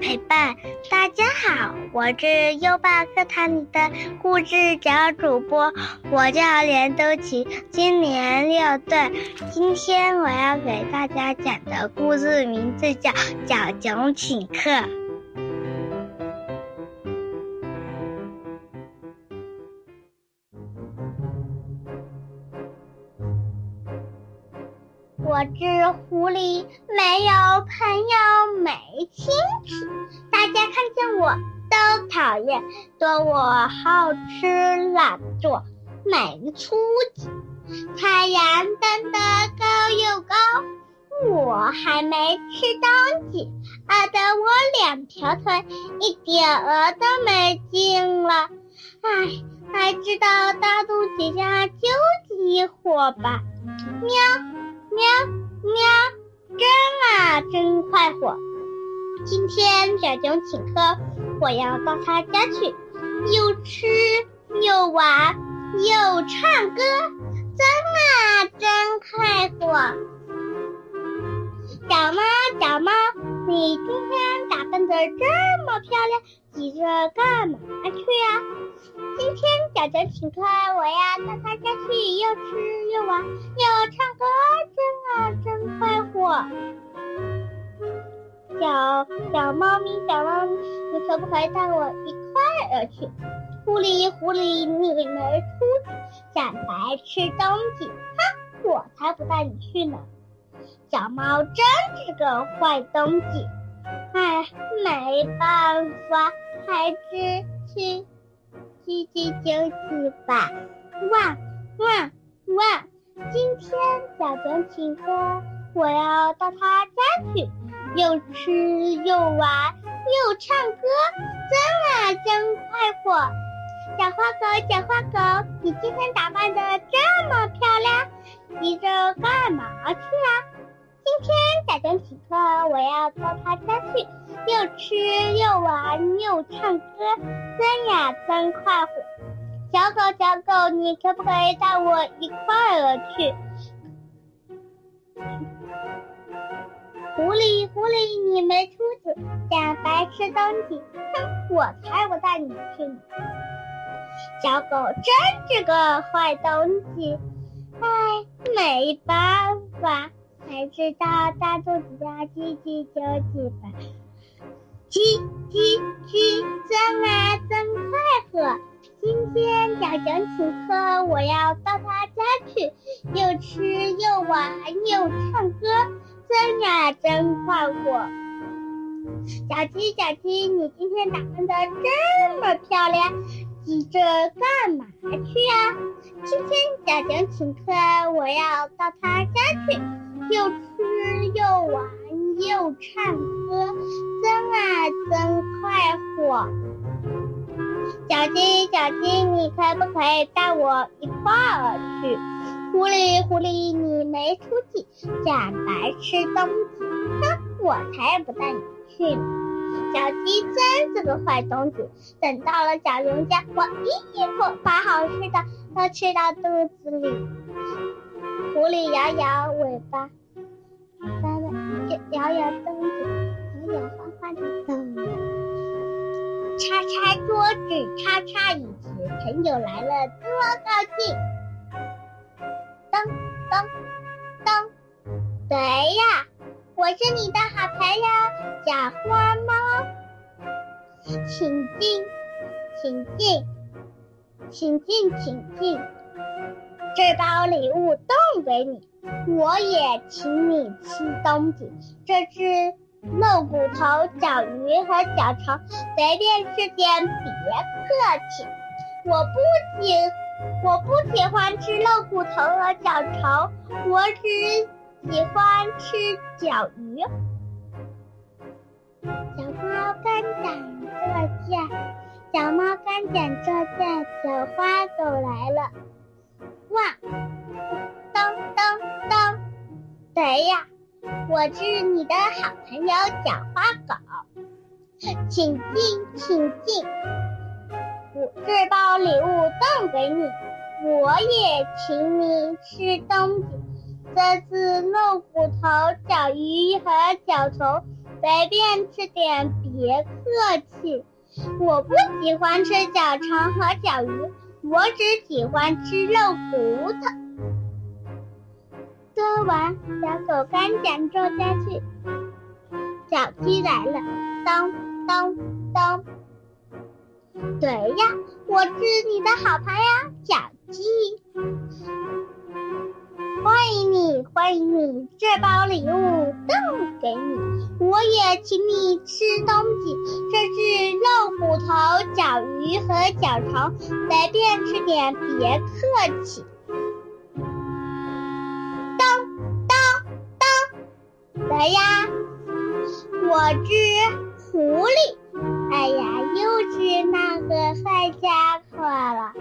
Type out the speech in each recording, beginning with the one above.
陪伴。大家好，我是优爸课堂里的故事小主播，我叫连都奇，今年六岁。今天我要给大家讲的故事名字叫《小熊请客》。我是狐狸，没有朋我都讨厌，说我好吃懒做，没出息。太阳登得高又高，我还没吃东西，饿得我两条腿一点儿都没劲了。唉，还知道大肚子下救急火吧？喵。喵喵，真啊，真快活！今天小熊请客，我要到他家去，又吃又玩又唱歌，真啊，真快活！小猫，小猫，你今天打扮的这么漂亮，急着干嘛去呀？今天小熊请客，我要到他家去，又吃又玩又唱歌。真啊真快活小小猫咪，小猫咪，你可不可以带我一块儿去？狐狸，狐狸，你没出息，想白吃东西，哼，我才不带你去呢！小猫真是个坏东西，唉，没办法，还是去去去休息吧。哇哇哇！今天小熊请客，我要到他家去。又吃又玩又唱歌，真啊真快活！小花狗，小花狗，你今天打扮的这么漂亮，急着干嘛去啊？今天小熊请客，我要到他家去，又吃又玩又唱歌，真呀真快活！小狗，小狗，你可不可以带我一块儿去？狐狸，狐狸，你没出息，想白吃东西，哼，我才不带你去呢！小狗真是个坏东西，唉，没办法，才知道大肚子要叽叽啾啾吧。叽叽叽，真啊真快活！今天小熊请客，我要到他家去，又吃又玩又唱歌。真呀，真快活！小鸡，小鸡，你今天打扮的这么漂亮，急着干嘛去啊？今天小熊请客，我要到他家去，又吃又玩又唱歌，真啊，真快活！小鸡，小鸡，你可不可以带我一块儿去？狐狸，狐狸，你没出息，假白吃东西，哼，我才不带你去呢！小鸡真是个坏东西。等到了小熊家，我一口把好吃的都吃到肚子里。狐狸摇摇尾巴，摇摇摇蹬子，摇摇晃晃的走。擦擦桌子，擦擦椅子，朋友来了多高兴！噔噔噔，谁呀？我是你的好朋友小花猫，请进，请进，请进，请进。这包礼物送给你，我也请你吃东西。这是肉骨头、脚鱼和脚虫，随便吃点，别客气。我不喜。我不喜欢吃肉骨头和脚虫，我只喜欢吃脚鱼。小猫刚长这下，小猫刚长这下，小花狗来了。哇，咚咚咚，谁呀？我是你的好朋友小花狗，请进，请进。我这包礼物送给你，我也请你吃东西。这是肉骨头、小鱼和小虫，随便吃点，别客气。我不喜欢吃小肠和小鱼，我只喜欢吃肉骨头。说完，小狗赶紧坐下去。小鸡来了，当当当。对呀，我是你的好朋友小鸡。欢迎你，欢迎你！这包礼物都给你，我也请你吃东西。这是肉骨头、小鱼和小虫，随便吃点，别客气。来呀！我只狐狸。哎呀，又是那个坏家伙了。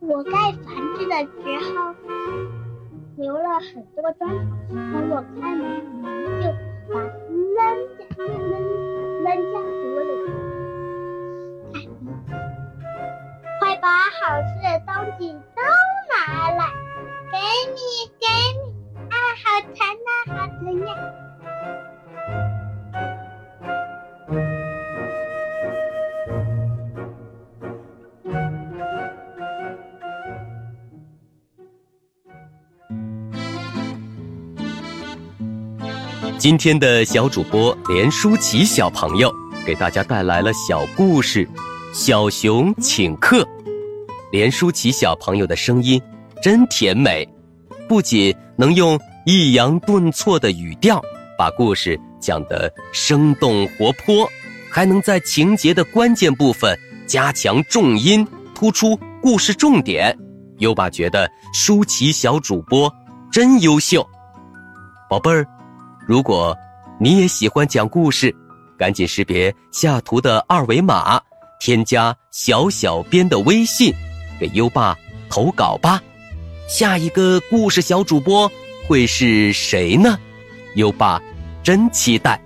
我盖房子的时候留了很多砖头，等我开门，你们就把扔下扔扔下湖里。快把好吃的东西今天的小主播连舒淇小朋友给大家带来了小故事《小熊请客》。连舒淇小朋友的声音真甜美，不仅能用抑扬顿挫的语调把故事讲得生动活泼，还能在情节的关键部分加强重音，突出故事重点。优爸觉得舒淇小主播真优秀，宝贝儿。如果你也喜欢讲故事，赶紧识别下图的二维码，添加小小编的微信，给优爸投稿吧。下一个故事小主播会是谁呢？优爸真期待。